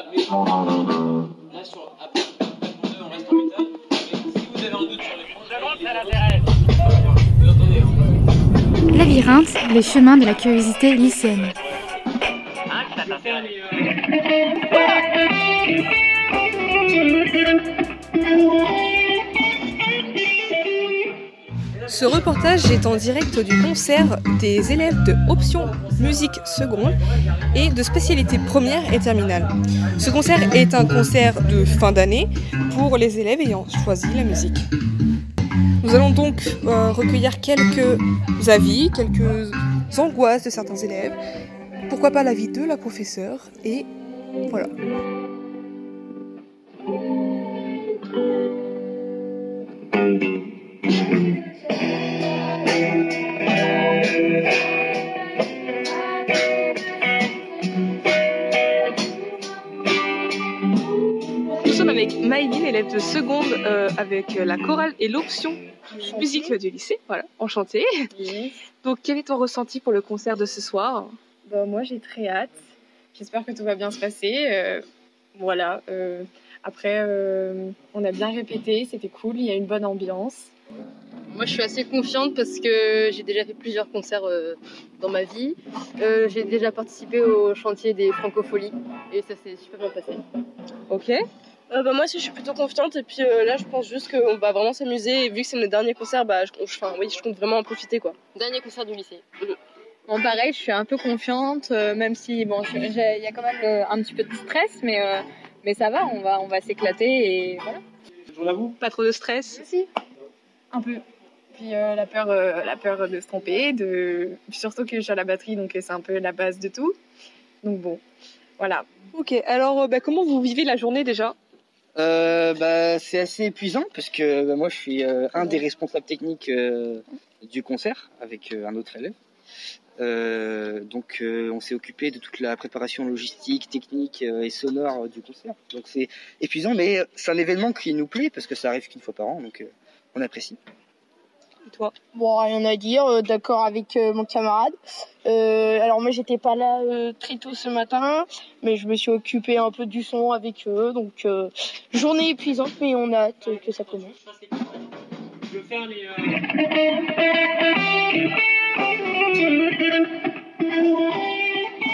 table. Mais là, sur, après, on reste en métal. Mais si vous avez un doute sur les vous entendez, hein. Labyrinthe, les chemins de la curiosité lycéenne. Faire Ce reportage est en direct du concert des élèves de option musique seconde et de spécialité première et terminale. Ce concert est un concert de fin d'année pour les élèves ayant choisi la musique. Nous allons donc euh, recueillir quelques avis, quelques angoisses de certains élèves, pourquoi pas l'avis de la professeure et voilà. Sommes avec Maïline, élève de seconde euh, avec la chorale et l'option musique du lycée. Voilà, enchantée. Donc, quel est ton ressenti pour le concert de ce soir? Bah, moi, j'ai très hâte. J'espère que tout va bien se passer. Euh, voilà. euh, après, euh, on a bien répété, c'était cool, il y a une bonne ambiance. Moi, je suis assez confiante parce que j'ai déjà fait plusieurs concerts euh, dans ma vie. Euh, j'ai déjà participé au chantier des francopholies et ça s'est super bien passé. Ok. Euh, bah, moi aussi je suis plutôt confiante et puis euh, là je pense juste qu'on va vraiment s'amuser et vu que c'est notre dernier concert bah je, je- enfin, oui, je compte vraiment en profiter quoi. Dernier concert du lycée. Bon, pareil, je suis un peu confiante, euh, même si bon, je- il y a quand même euh, un petit peu de stress, mais euh, mais ça va, on va on va s'éclater et voilà. À vous. Pas trop de stress? Si, un peu. Puis euh, la, peur, euh, la peur de se tromper, de... surtout que je suis à la batterie, donc c'est un peu la base de tout. Donc bon, voilà. Ok, alors bah, comment vous vivez la journée déjà? Euh, bah, c'est assez épuisant parce que bah, moi je suis euh, un des responsables techniques euh, du concert avec euh, un autre élève. Euh, donc euh, on s'est occupé de toute la préparation logistique, technique et sonore du concert. Donc c'est épuisant, mais c'est un événement qui nous plaît parce que ça arrive qu'une fois par an, donc on apprécie. Et toi Bon rien à dire, euh, d'accord avec euh, mon camarade. Euh, alors moi j'étais pas là euh, très tôt ce matin, mais je me suis occupé un peu du son avec eux, donc euh, journée épuisante mais on a hâte que ça commence. Je veux faire les.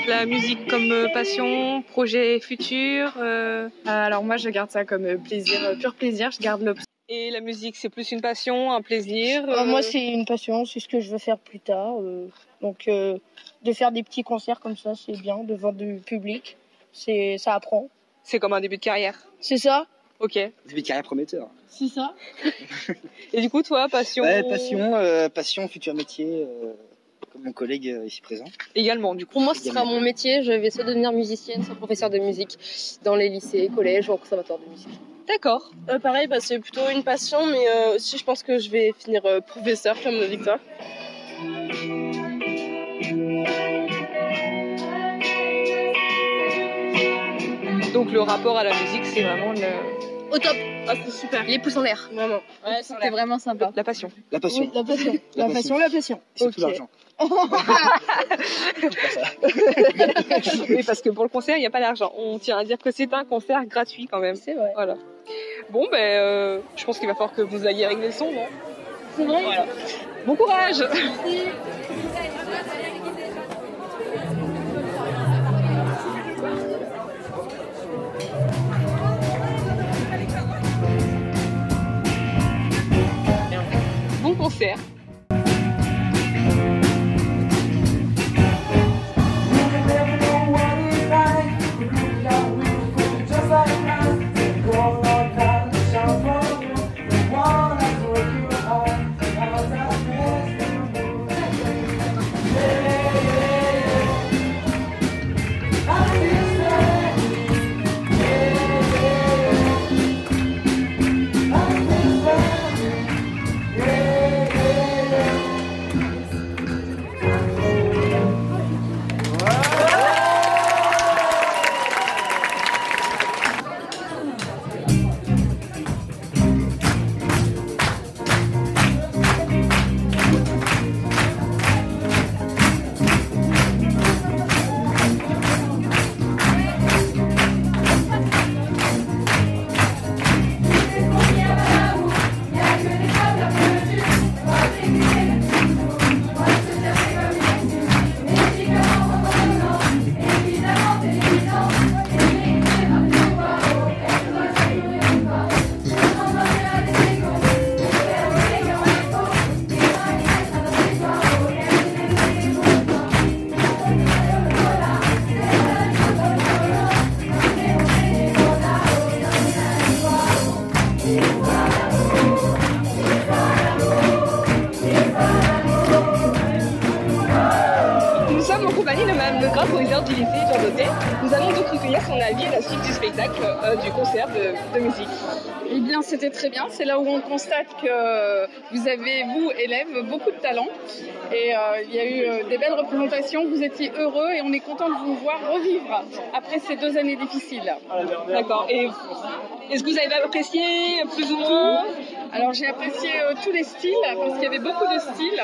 La musique comme passion, projet futur euh, Alors moi, je garde ça comme plaisir, pur plaisir. Je garde l'option. Et la musique, c'est plus une passion, un plaisir Euh, euh, moi c'est une passion, c'est ce que je veux faire plus tard. euh, donc euh, de faire des petits concerts comme ça, c'est bien devant du public, c'est ça apprend. c'est comme un début de carrière. C'est ça Ok. Début de carrière prometteur. C'est ça. Et du coup, toi, passion Ouais, passion, euh, passion, futur métier, euh, comme mon collègue euh, ici présent. Également, du coup. Pour moi, ce sera mon métier. Je vais soit devenir musicienne, soit professeur de musique dans les lycées, collèges ou conservatoire de musique. D'accord. Euh, pareil, bah, c'est plutôt une passion, mais euh, aussi je pense que je vais finir euh, professeur comme Victor. Donc le rapport à la musique, c'est vraiment le- Au top Ah, c'est super, Les pouces en l'air. vraiment. Ouais, c'était vraiment sympa. la passion. La passion. Oui, la passion. La La passion, la passion. Et surtout Ok. l'argent. oui, parce que pour le concert, il n'y a pas d'argent. On tient à dire que c'est un concert gratuit quand même. C'est vrai. Voilà. Bon, ben, euh, je pense qu'il va falloir que vous alliez régler le son, non? C'est vrai. Voilà. Bon courage Bon concert. Mme Legrand, proviseur du lycée Jean Daudet. Nous allons donc recueillir son avis à la suite du spectacle euh, du concert de, de musique. Eh bien, c'était très bien. C'est là où on constate que vous avez, vous, élèves, beaucoup de talent. Et euh, il y a eu euh, des belles représentations. Vous étiez heureux et on est content de vous voir revivre après ces deux années difficiles. D'accord. Et est-ce que vous avez apprécié plus ou moins Alors, j'ai apprécié euh, tous les styles parce qu'il y avait beaucoup de styles.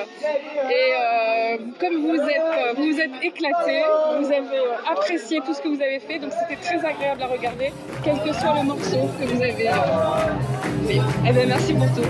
Et euh, comme vous êtes, vous vous êtes éclatés, vous avez euh, apprécié tout ce que vous avez fait. Donc, c'était très agréable à regarder, quel que soit le morceau que vous avez euh, fait. Eh bien, merci pour tout.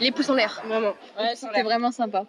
Les pouces en l'air. Vraiment. Ouais, c'était vraiment sympa.